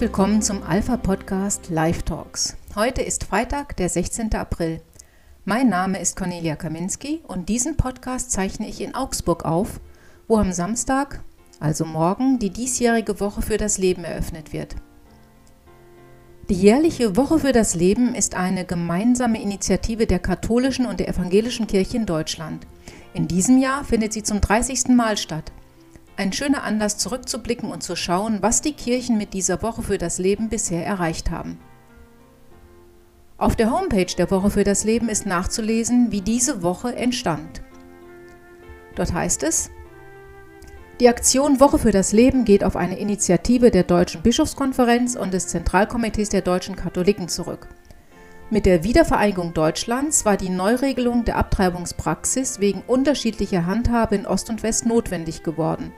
Willkommen zum Alpha Podcast Live Talks. Heute ist Freitag, der 16. April. Mein Name ist Cornelia Kaminski und diesen Podcast zeichne ich in Augsburg auf, wo am Samstag, also morgen, die diesjährige Woche für das Leben eröffnet wird. Die jährliche Woche für das Leben ist eine gemeinsame Initiative der katholischen und der evangelischen Kirche in Deutschland. In diesem Jahr findet sie zum 30. Mal statt. Ein schöner Anlass zurückzublicken und zu schauen, was die Kirchen mit dieser Woche für das Leben bisher erreicht haben. Auf der Homepage der Woche für das Leben ist nachzulesen, wie diese Woche entstand. Dort heißt es, die Aktion Woche für das Leben geht auf eine Initiative der Deutschen Bischofskonferenz und des Zentralkomitees der deutschen Katholiken zurück. Mit der Wiedervereinigung Deutschlands war die Neuregelung der Abtreibungspraxis wegen unterschiedlicher Handhabe in Ost und West notwendig geworden.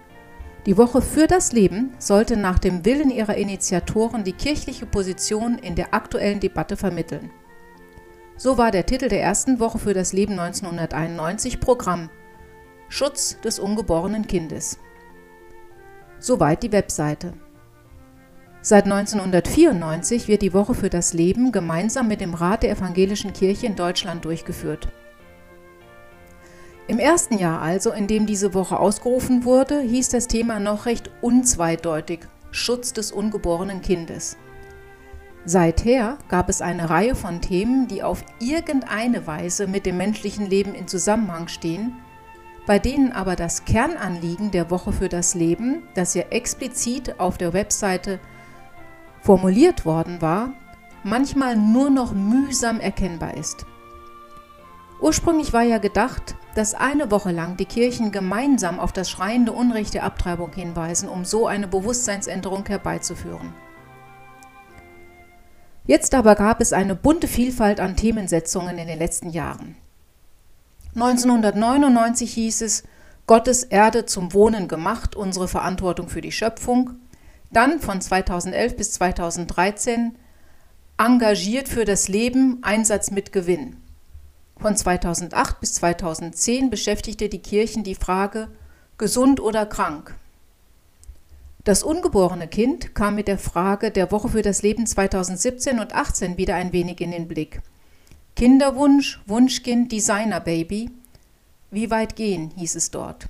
Die Woche für das Leben sollte nach dem Willen ihrer Initiatoren die kirchliche Position in der aktuellen Debatte vermitteln. So war der Titel der ersten Woche für das Leben 1991 Programm Schutz des ungeborenen Kindes. Soweit die Webseite. Seit 1994 wird die Woche für das Leben gemeinsam mit dem Rat der Evangelischen Kirche in Deutschland durchgeführt. Im ersten Jahr also, in dem diese Woche ausgerufen wurde, hieß das Thema noch recht unzweideutig Schutz des ungeborenen Kindes. Seither gab es eine Reihe von Themen, die auf irgendeine Weise mit dem menschlichen Leben in Zusammenhang stehen, bei denen aber das Kernanliegen der Woche für das Leben, das ja explizit auf der Webseite formuliert worden war, manchmal nur noch mühsam erkennbar ist. Ursprünglich war ja gedacht, dass eine Woche lang die Kirchen gemeinsam auf das schreiende Unrecht der Abtreibung hinweisen, um so eine Bewusstseinsänderung herbeizuführen. Jetzt aber gab es eine bunte Vielfalt an Themensetzungen in den letzten Jahren. 1999 hieß es, Gottes Erde zum Wohnen gemacht, unsere Verantwortung für die Schöpfung. Dann von 2011 bis 2013 engagiert für das Leben, Einsatz mit Gewinn. Von 2008 bis 2010 beschäftigte die Kirchen die Frage gesund oder krank. Das ungeborene Kind kam mit der Frage der Woche für das Leben 2017 und 18 wieder ein wenig in den Blick. Kinderwunsch, Wunschkind, Designerbaby. Wie weit gehen, hieß es dort.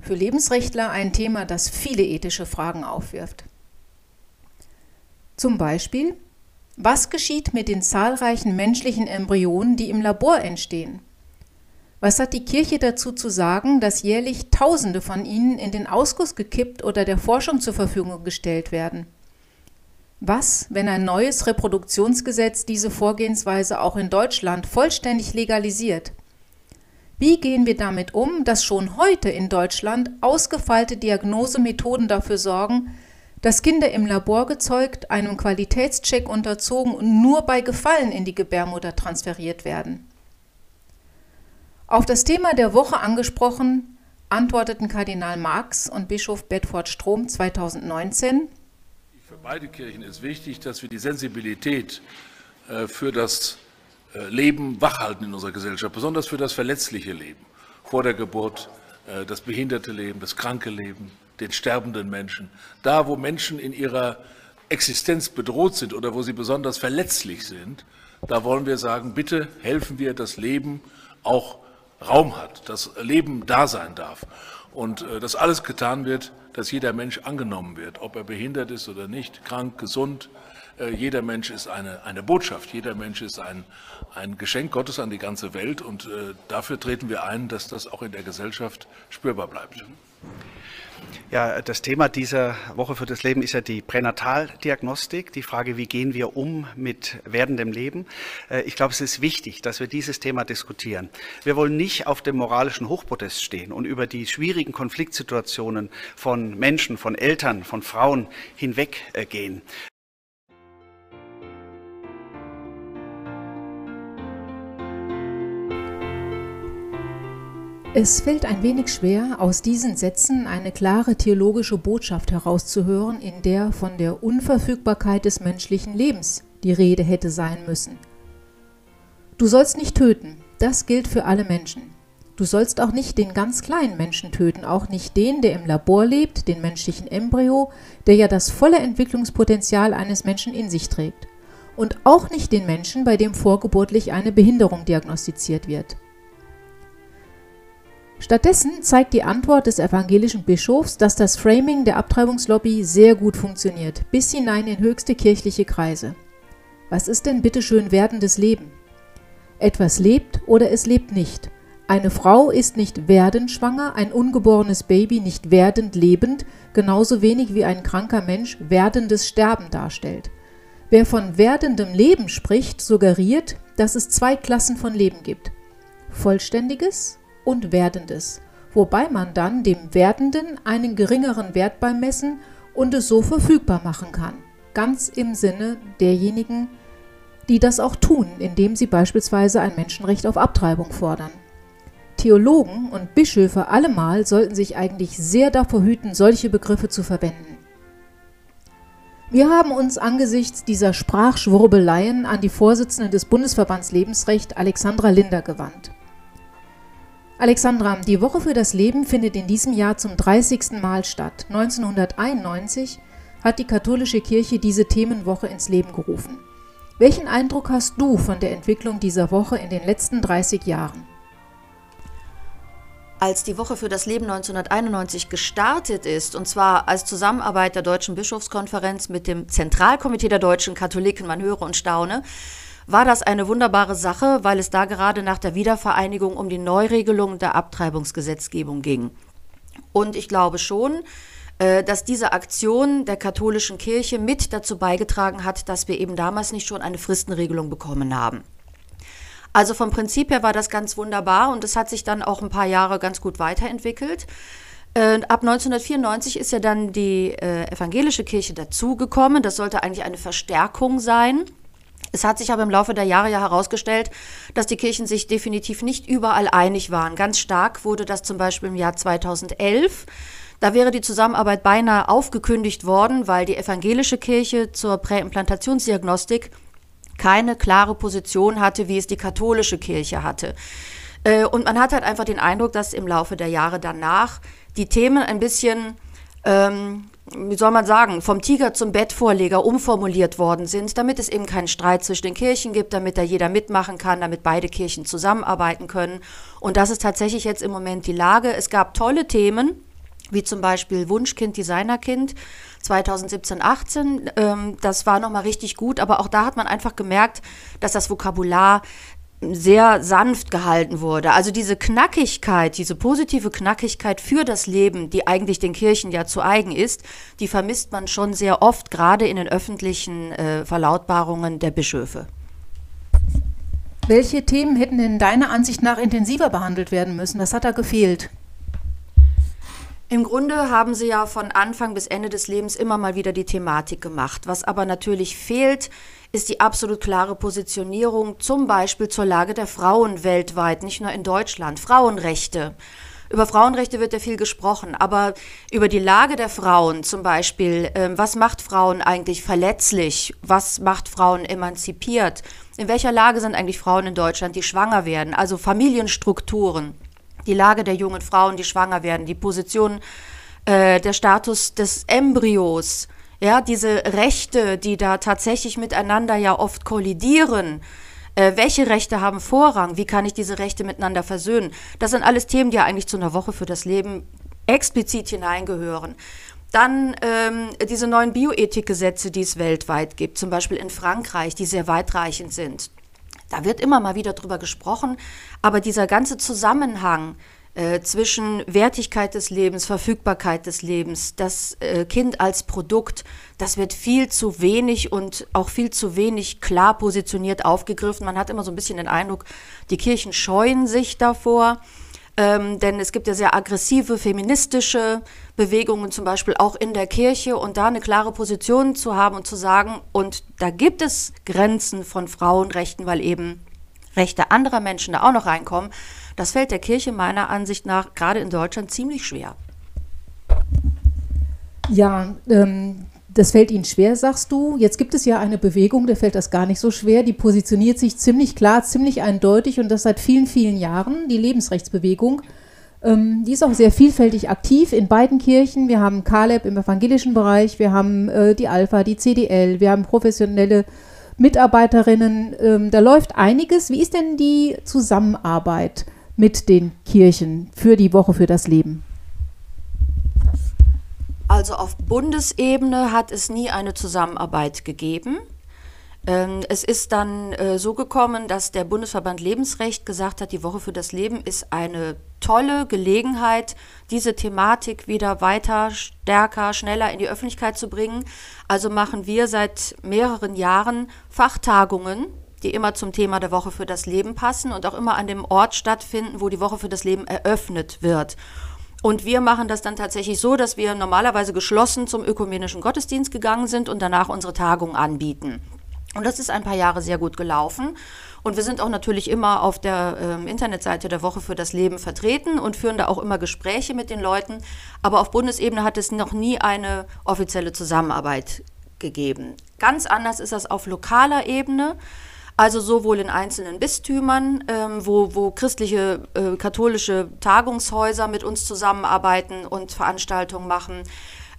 Für Lebensrechtler ein Thema, das viele ethische Fragen aufwirft. Zum Beispiel, was geschieht mit den zahlreichen menschlichen Embryonen, die im Labor entstehen? Was hat die Kirche dazu zu sagen, dass jährlich Tausende von ihnen in den Ausguss gekippt oder der Forschung zur Verfügung gestellt werden? Was, wenn ein neues Reproduktionsgesetz diese Vorgehensweise auch in Deutschland vollständig legalisiert? Wie gehen wir damit um, dass schon heute in Deutschland ausgefeilte Diagnosemethoden dafür sorgen, dass Kinder im Labor gezeugt, einem Qualitätscheck unterzogen und nur bei Gefallen in die Gebärmutter transferiert werden. Auf das Thema der Woche angesprochen, antworteten Kardinal Marx und Bischof Bedford Strom 2019. Für beide Kirchen ist wichtig, dass wir die Sensibilität äh, für das äh, Leben wachhalten in unserer Gesellschaft, besonders für das verletzliche Leben vor der Geburt, äh, das behinderte Leben, das kranke Leben, den sterbenden Menschen, da wo Menschen in ihrer Existenz bedroht sind oder wo sie besonders verletzlich sind, da wollen wir sagen, bitte helfen wir, dass Leben auch Raum hat, dass Leben da sein darf und äh, dass alles getan wird, dass jeder Mensch angenommen wird, ob er behindert ist oder nicht, krank, gesund. Äh, jeder Mensch ist eine, eine Botschaft, jeder Mensch ist ein, ein Geschenk Gottes an die ganze Welt und äh, dafür treten wir ein, dass das auch in der Gesellschaft spürbar bleibt. Ja, das Thema dieser Woche für das Leben ist ja die Pränataldiagnostik, die Frage, wie gehen wir um mit werdendem Leben. Äh, ich glaube, es ist wichtig, dass wir dieses Thema diskutieren. Wir wollen nicht auf dem moralischen Hochpodest stehen und über die schwierigen Konfliktsituationen von Menschen, von Eltern, von Frauen hinweggehen. Es fällt ein wenig schwer, aus diesen Sätzen eine klare theologische Botschaft herauszuhören, in der von der Unverfügbarkeit des menschlichen Lebens die Rede hätte sein müssen. Du sollst nicht töten, das gilt für alle Menschen. Du sollst auch nicht den ganz kleinen Menschen töten, auch nicht den, der im Labor lebt, den menschlichen Embryo, der ja das volle Entwicklungspotenzial eines Menschen in sich trägt. Und auch nicht den Menschen, bei dem vorgeburtlich eine Behinderung diagnostiziert wird. Stattdessen zeigt die Antwort des evangelischen Bischofs, dass das Framing der Abtreibungslobby sehr gut funktioniert, bis hinein in höchste kirchliche Kreise. Was ist denn bitteschön werdendes Leben? Etwas lebt oder es lebt nicht. Eine Frau ist nicht werdend schwanger, ein ungeborenes Baby nicht werdend lebend, genauso wenig wie ein kranker Mensch werdendes Sterben darstellt. Wer von werdendem Leben spricht, suggeriert, dass es zwei Klassen von Leben gibt. Vollständiges und werdendes, wobei man dann dem Werdenden einen geringeren Wert beimessen und es so verfügbar machen kann, ganz im Sinne derjenigen, die das auch tun, indem sie beispielsweise ein Menschenrecht auf Abtreibung fordern. Theologen und Bischöfe allemal sollten sich eigentlich sehr davor hüten, solche Begriffe zu verwenden. Wir haben uns angesichts dieser Sprachschwurbeleien an die Vorsitzende des Bundesverbands Lebensrecht Alexandra Linder gewandt. Alexandra, die Woche für das Leben findet in diesem Jahr zum 30. Mal statt. 1991 hat die katholische Kirche diese Themenwoche ins Leben gerufen. Welchen Eindruck hast du von der Entwicklung dieser Woche in den letzten 30 Jahren? als die Woche für das Leben 1991 gestartet ist, und zwar als Zusammenarbeit der Deutschen Bischofskonferenz mit dem Zentralkomitee der deutschen Katholiken, man höre und staune, war das eine wunderbare Sache, weil es da gerade nach der Wiedervereinigung um die Neuregelung der Abtreibungsgesetzgebung ging. Und ich glaube schon, äh, dass diese Aktion der katholischen Kirche mit dazu beigetragen hat, dass wir eben damals nicht schon eine Fristenregelung bekommen haben. Also vom Prinzip her war das ganz wunderbar und es hat sich dann auch ein paar Jahre ganz gut weiterentwickelt. Äh, ab 1994 ist ja dann die äh, evangelische Kirche dazugekommen. Das sollte eigentlich eine Verstärkung sein. Es hat sich aber im Laufe der Jahre ja herausgestellt, dass die Kirchen sich definitiv nicht überall einig waren. Ganz stark wurde das zum Beispiel im Jahr 2011. Da wäre die Zusammenarbeit beinahe aufgekündigt worden, weil die evangelische Kirche zur Präimplantationsdiagnostik keine klare Position hatte, wie es die katholische Kirche hatte. Äh, und man hat halt einfach den Eindruck, dass im Laufe der Jahre danach die Themen ein bisschen, ähm, wie soll man sagen, vom Tiger zum Bettvorleger umformuliert worden sind, damit es eben keinen Streit zwischen den Kirchen gibt, damit da jeder mitmachen kann, damit beide Kirchen zusammenarbeiten können. Und das ist tatsächlich jetzt im Moment die Lage. Es gab tolle Themen, wie zum Beispiel Wunschkind, Designerkind 2017, 18. Ähm, das war nochmal richtig gut, aber auch da hat man einfach gemerkt, dass das Vokabular sehr sanft gehalten wurde. Also diese Knackigkeit, diese positive Knackigkeit für das Leben, die eigentlich den Kirchen ja zu eigen ist, die vermisst man schon sehr oft, gerade in den öffentlichen äh, Verlautbarungen der Bischöfe. Welche Themen hätten denn deiner Ansicht nach intensiver behandelt werden müssen? Was hat da gefehlt? Im Grunde haben sie ja von Anfang bis Ende des Lebens immer mal wieder die Thematik gemacht. Was aber natürlich fehlt, ist die absolut klare Positionierung zum Beispiel zur Lage der Frauen weltweit, nicht nur in Deutschland. Frauenrechte. Über Frauenrechte wird ja viel gesprochen, aber über die Lage der Frauen zum Beispiel, äh, was macht Frauen eigentlich verletzlich, was macht Frauen emanzipiert, in welcher Lage sind eigentlich Frauen in Deutschland, die schwanger werden, also Familienstrukturen die Lage der jungen Frauen, die schwanger werden, die Position, äh, der Status des Embryos, ja, diese Rechte, die da tatsächlich miteinander ja oft kollidieren. Äh, welche Rechte haben Vorrang? Wie kann ich diese Rechte miteinander versöhnen? Das sind alles Themen, die ja eigentlich zu einer Woche für das Leben explizit hineingehören. Dann ähm, diese neuen Bioethikgesetze, die es weltweit gibt, zum Beispiel in Frankreich, die sehr weitreichend sind. Da wird immer mal wieder drüber gesprochen, aber dieser ganze Zusammenhang äh, zwischen Wertigkeit des Lebens, Verfügbarkeit des Lebens, das äh, Kind als Produkt, das wird viel zu wenig und auch viel zu wenig klar positioniert aufgegriffen. Man hat immer so ein bisschen den Eindruck, die Kirchen scheuen sich davor. Ähm, denn es gibt ja sehr aggressive feministische Bewegungen zum Beispiel auch in der Kirche und da eine klare Position zu haben und zu sagen, und da gibt es Grenzen von Frauenrechten, weil eben Rechte anderer Menschen da auch noch reinkommen, das fällt der Kirche meiner Ansicht nach gerade in Deutschland ziemlich schwer. Ja, ähm, Das fällt Ihnen schwer, sagst du. Jetzt gibt es ja eine Bewegung, der fällt das gar nicht so schwer. Die positioniert sich ziemlich klar, ziemlich eindeutig und das seit vielen, vielen Jahren, die Lebensrechtsbewegung. Ähm, die ist auch sehr vielfältig aktiv in beiden Kirchen. Wir haben Kaleb im evangelischen Bereich, wir haben äh, die Alpha, die CDL, wir haben professionelle Mitarbeiterinnen. Ähm, da läuft einiges. Wie ist denn die Zusammenarbeit mit den Kirchen für die Woche für das Leben? Also auf Bundesebene hat es nie eine Zusammenarbeit gegeben. Ähm, es ist dann äh, so gekommen, dass der Bundesverband Lebensrecht gesagt hat, die Woche für das Leben ist eine tolle Gelegenheit, diese Thematik wieder weiter, stärker, schneller in die Öffentlichkeit zu bringen. Also machen wir seit mehreren Jahren Fachtagungen, die immer zum Thema der Woche für das Leben passen und auch immer an dem Ort stattfinden, wo die Woche für das Leben eröffnet wird. Und wir machen das dann tatsächlich so, dass wir normalerweise geschlossen zum ökumenischen Gottesdienst gegangen sind und danach unsere Tagung anbieten. Und das ist ein paar Jahre sehr gut gelaufen. Und wir sind auch natürlich immer auf der äh, Internetseite der Woche für das Leben vertreten und führen da auch immer Gespräche mit den Leuten. Aber auf Bundesebene hat es noch nie eine offizielle Zusammenarbeit gegeben. Ganz anders ist das auf lokaler Ebene. Also sowohl in einzelnen Bistümern, ähm, wo, wo christliche, äh, katholische Tagungshäuser mit uns zusammenarbeiten und Veranstaltungen machen,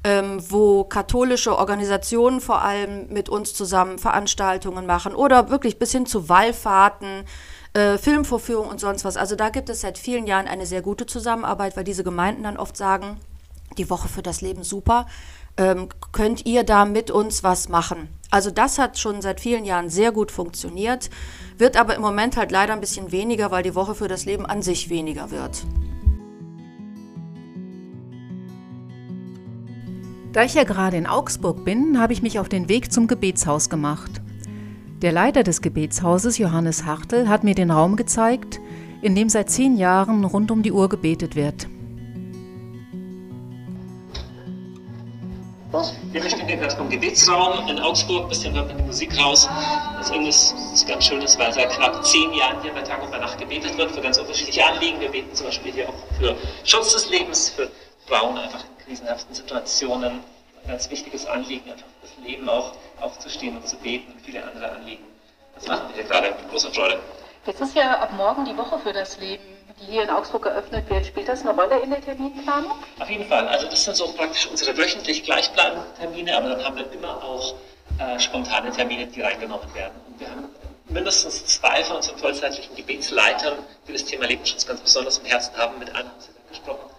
ähm, wo katholische Organisationen vor allem mit uns zusammen Veranstaltungen machen oder wirklich bis hin zu Wallfahrten, äh, Filmvorführungen und sonst was. Also da gibt es seit vielen Jahren eine sehr gute Zusammenarbeit, weil diese Gemeinden dann oft sagen, die Woche für das Leben super, ähm, könnt ihr da mit uns was machen? Also das hat schon seit vielen Jahren sehr gut funktioniert, wird aber im Moment halt leider ein bisschen weniger, weil die Woche für das Leben an sich weniger wird. Da ich ja gerade in Augsburg bin, habe ich mich auf den Weg zum Gebetshaus gemacht. Der Leiter des Gebetshauses, Johannes Hartl, hat mir den Raum gezeigt, in dem seit zehn Jahren rund um die Uhr gebetet wird. Gerade vom Gebetsraum in Augsburg, bisschen hört man die Musik raus. Das ist ganz schönes, weil seit knapp zehn Jahren hier bei Tag und bei Nacht gebetet wird für ganz unterschiedliche Anliegen. Wir beten zum Beispiel hier auch für Schutz des Lebens, für Frauen einfach in krisenhaften Situationen. Ein ganz wichtiges Anliegen, einfach das Leben auch aufzustehen und zu beten und viele andere Anliegen. Das machen wir hier gerade mit großer Freude. Jetzt ist ja ab morgen die Woche für das Leben die hier in Augsburg eröffnet wird, spielt das eine Rolle in der Terminplanung? Auf jeden Fall. Also das sind so praktisch unsere wöchentlich gleichbleibenden Termine, aber dann haben wir immer auch äh, spontane Termine, die reingenommen werden. Und wir haben mindestens zwei von unseren vollzeitlichen Gebetsleitern, die das Thema Lebensschutz ganz besonders im Herzen haben. Mit einem haben Sie da gesprochen,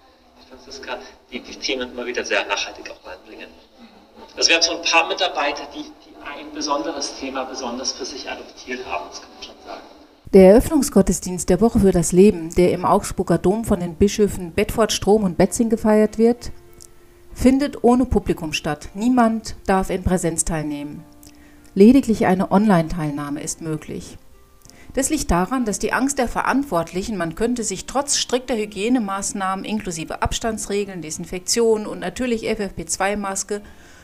die Franziska, die die Themen immer wieder sehr nachhaltig auch reinbringen. Also wir haben so ein paar Mitarbeiter, die, die ein besonderes Thema besonders für sich adoptiert haben, das kann man schon sagen. Der Eröffnungsgottesdienst der Woche für das Leben, der im Augsburger Dom von den Bischöfen Bedford, Strom und Betzing gefeiert wird, findet ohne Publikum statt. Niemand darf in Präsenz teilnehmen. Lediglich eine Online-Teilnahme ist möglich. Das liegt daran, dass die Angst der Verantwortlichen, man könnte sich trotz strikter Hygienemaßnahmen inklusive Abstandsregeln, Desinfektion und natürlich FFP2-Maske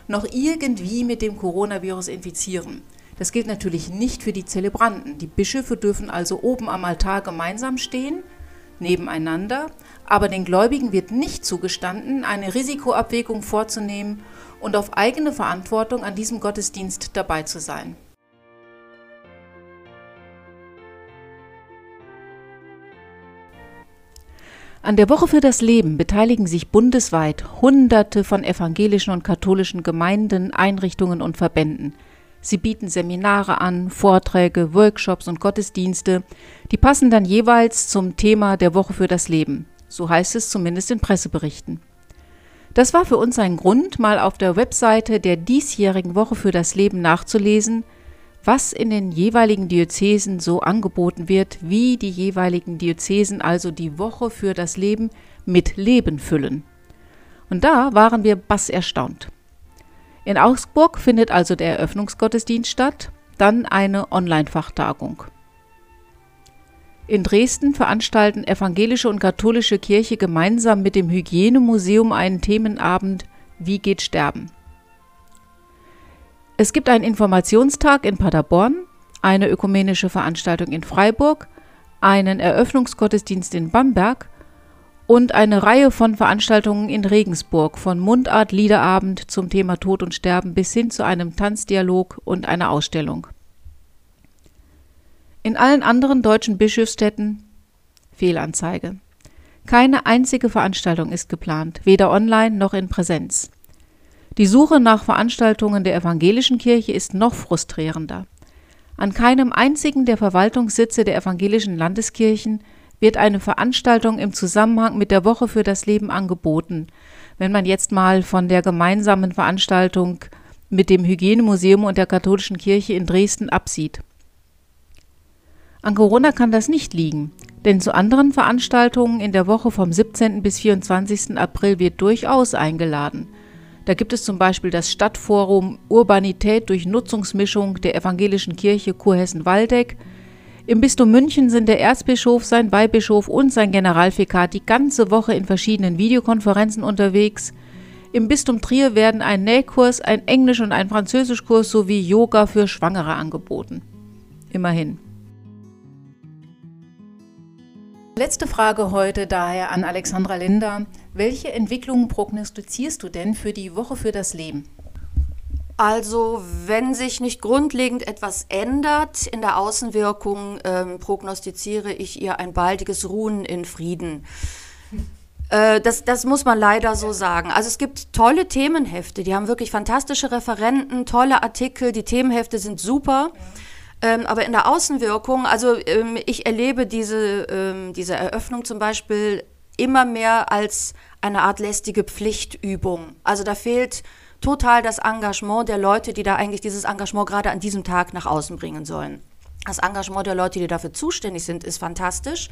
noch irgendwie mit dem Coronavirus infizieren. Das gilt natürlich nicht für die Zelebranten. Die Bischöfe dürfen also oben am Altar gemeinsam stehen, nebeneinander, aber den Gläubigen wird nicht zugestanden, eine Risikoabwägung vorzunehmen und auf eigene Verantwortung an diesem Gottesdienst dabei zu sein. An der Woche für das Leben beteiligen sich bundesweit Hunderte von evangelischen und katholischen Gemeinden, Einrichtungen und Verbänden. Sie bieten Seminare an, Vorträge, Workshops und Gottesdienste, die passen dann jeweils zum Thema der Woche für das Leben. So heißt es zumindest in Presseberichten. Das war für uns ein Grund, mal auf der Webseite der diesjährigen Woche für das Leben nachzulesen, was in den jeweiligen Diözesen so angeboten wird, wie die jeweiligen Diözesen also die Woche für das Leben mit Leben füllen. Und da waren wir bass erstaunt. In Augsburg findet also der Eröffnungsgottesdienst statt, dann eine Online-Fachtagung. In Dresden veranstalten evangelische und katholische Kirche gemeinsam mit dem Hygienemuseum einen Themenabend Wie geht Sterben? Es gibt einen Informationstag in Paderborn, eine ökumenische Veranstaltung in Freiburg, einen Eröffnungsgottesdienst in Bamberg und eine Reihe von Veranstaltungen in Regensburg, von Mundart Liederabend zum Thema Tod und Sterben bis hin zu einem Tanzdialog und einer Ausstellung. In allen anderen deutschen Bischofsstädten Fehlanzeige. Keine einzige Veranstaltung ist geplant, weder online noch in Präsenz. Die Suche nach Veranstaltungen der evangelischen Kirche ist noch frustrierender. An keinem einzigen der Verwaltungssitze der evangelischen Landeskirchen wird eine Veranstaltung im Zusammenhang mit der Woche für das Leben angeboten, wenn man jetzt mal von der gemeinsamen Veranstaltung mit dem Hygienemuseum und der katholischen Kirche in Dresden absieht. An Corona kann das nicht liegen, denn zu anderen Veranstaltungen in der Woche vom 17. bis 24. April wird durchaus eingeladen. Da gibt es zum Beispiel das Stadtforum Urbanität durch Nutzungsmischung der evangelischen Kirche Kurhessen-Waldeck, im Bistum München sind der Erzbischof, sein Weihbischof und sein Generalvikar die ganze Woche in verschiedenen Videokonferenzen unterwegs. Im Bistum Trier werden ein Nähkurs, ein Englisch- und ein Französischkurs sowie Yoga für Schwangere angeboten. Immerhin. Letzte Frage heute daher an Alexandra Linder. Welche Entwicklungen prognostizierst du denn für die Woche für das Leben? Also, wenn sich nicht grundlegend etwas ändert in der Außenwirkung, ähm, prognostiziere ich ihr ein baldiges Ruhen in Frieden. Äh, das, das muss man leider so sagen. Also es gibt tolle Themenhefte, die haben wirklich fantastische Referenten, tolle Artikel, die Themenhefte sind super. Ähm, aber in der Außenwirkung, also ähm, ich erlebe diese, ähm, diese Eröffnung zum Beispiel immer mehr als eine Art lästige Pflichtübung. Also da fehlt total das Engagement der Leute, die da eigentlich dieses Engagement gerade an diesem Tag nach außen bringen sollen. Das Engagement der Leute, die dafür zuständig sind, ist fantastisch.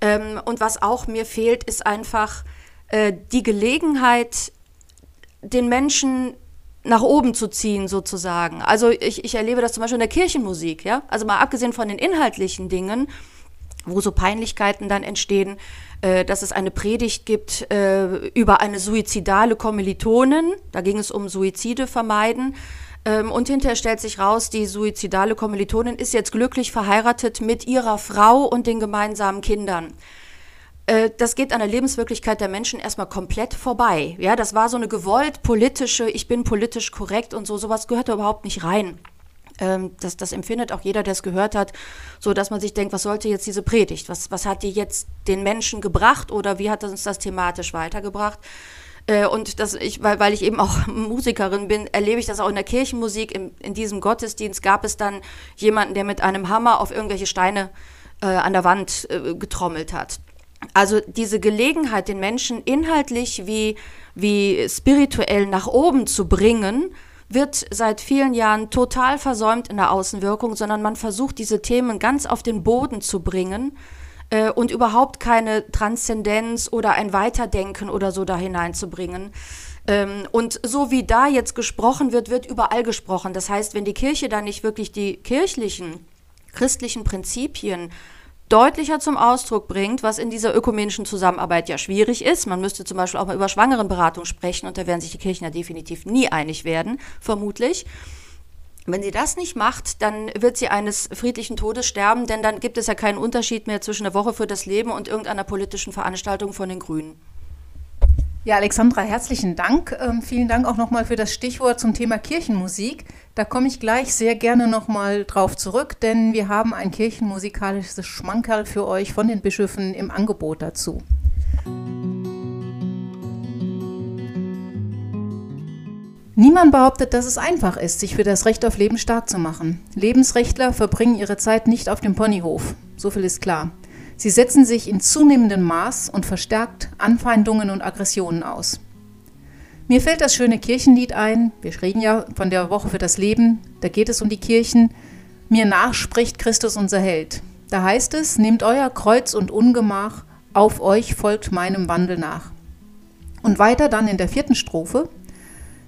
Ähm, und was auch mir fehlt, ist einfach äh, die Gelegenheit, den Menschen nach oben zu ziehen, sozusagen. Also ich, ich erlebe das zum Beispiel in der Kirchenmusik, ja. Also mal abgesehen von den inhaltlichen Dingen, wo so Peinlichkeiten dann entstehen, äh, dass es eine Predigt gibt äh, über eine suizidale Kommilitonin. Da ging es um Suizide vermeiden. Ähm, und hinterher stellt sich raus, die suizidale Kommilitonin ist jetzt glücklich verheiratet mit ihrer Frau und den gemeinsamen Kindern. Äh, das geht an der Lebenswirklichkeit der Menschen erstmal komplett vorbei. Ja, das war so eine gewollt politische, ich bin politisch korrekt und so, sowas gehört da überhaupt nicht rein. Ähm, das, das empfindet auch jeder, der es gehört hat, so dass man sich denkt, was sollte jetzt diese Predigt? Was, was hat die jetzt den Menschen gebracht oder wie hat uns das thematisch weitergebracht? Äh, und das ich, weil, weil ich eben auch Musikerin bin, erlebe ich das auch in der Kirchenmusik. In, in diesem Gottesdienst gab es dann jemanden, der mit einem Hammer auf irgendwelche Steine äh, an der Wand äh, getrommelt hat. Also diese Gelegenheit, den Menschen inhaltlich wie, wie spirituell nach oben zu bringen, wird seit vielen Jahren total versäumt in der Außenwirkung, sondern man versucht, diese Themen ganz auf den Boden zu bringen äh, und überhaupt keine Transzendenz oder ein Weiterdenken oder so da hineinzubringen. Ähm, und so wie da jetzt gesprochen wird, wird überall gesprochen. Das heißt, wenn die Kirche da nicht wirklich die kirchlichen, christlichen Prinzipien deutlicher zum Ausdruck bringt, was in dieser ökumenischen Zusammenarbeit ja schwierig ist. Man müsste zum Beispiel auch mal über Schwangerenberatung sprechen und da werden sich die Kirchen ja definitiv nie einig werden, vermutlich. Wenn sie das nicht macht, dann wird sie eines friedlichen Todes sterben, denn dann gibt es ja keinen Unterschied mehr zwischen der Woche für das Leben und irgendeiner politischen Veranstaltung von den Grünen. Ja, Alexandra, herzlichen Dank. Ähm, vielen Dank auch nochmal für das Stichwort zum Thema Kirchenmusik. Da komme ich gleich sehr gerne nochmal drauf zurück, denn wir haben ein kirchenmusikalisches Schmankerl für euch von den Bischöfen im Angebot dazu. Niemand behauptet, dass es einfach ist, sich für das Recht auf Leben stark zu machen. Lebensrechtler verbringen ihre Zeit nicht auf dem Ponyhof. So viel ist klar. Sie setzen sich in zunehmendem Maß und verstärkt Anfeindungen und Aggressionen aus. Mir fällt das schöne Kirchenlied ein, wir reden ja von der Woche für das Leben, da geht es um die Kirchen. Mir nach spricht Christus unser Held. Da heißt es, nehmt euer Kreuz und Ungemach, auf euch folgt meinem Wandel nach. Und weiter dann in der vierten Strophe,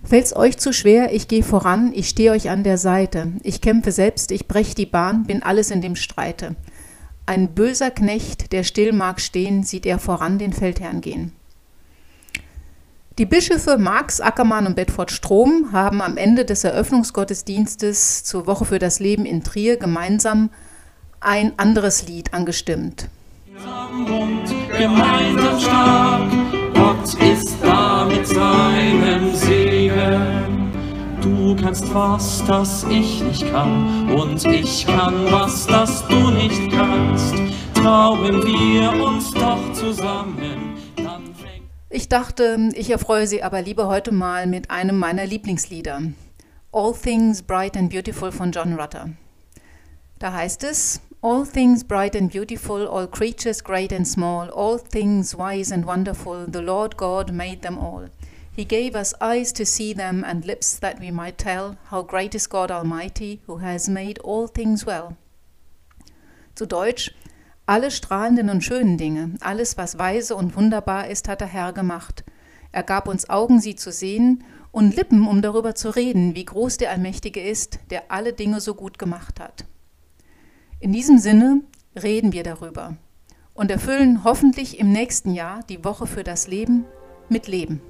Fällt's euch zu schwer, ich gehe voran, ich stehe euch an der Seite. Ich kämpfe selbst, ich brech die Bahn, bin alles in dem Streite. Ein böser Knecht, der still mag stehen, sieht er voran den Feldherrn gehen. Die Bischöfe Marx, Ackermann und Bedford Strom haben am Ende des Eröffnungsgottesdienstes zur Woche für das Leben in Trier gemeinsam ein anderes Lied angestimmt. gemeinsam stark. Gott ist da mit seinem Segen. Du kannst was, das ich nicht kann, und ich kann was, das du nicht kannst. Trauen wir uns doch zusammen. Ich dachte, ich erfreue Sie aber lieber heute mal mit einem meiner Lieblingslieder. All Things Bright and Beautiful von John Rutter. Da heißt es, All things bright and beautiful, all creatures great and small, all things wise and wonderful, the Lord God made them all. He gave us eyes to see them and lips that we might tell, how great is God Almighty, who has made all things well. Zu Deutsch, alle strahlenden und schönen Dinge, alles, was weise und wunderbar ist, hat der Herr gemacht. Er gab uns Augen, sie zu sehen, und Lippen, um darüber zu reden, wie groß der Allmächtige ist, der alle Dinge so gut gemacht hat. In diesem Sinne reden wir darüber und erfüllen hoffentlich im nächsten Jahr die Woche für das Leben mit Leben.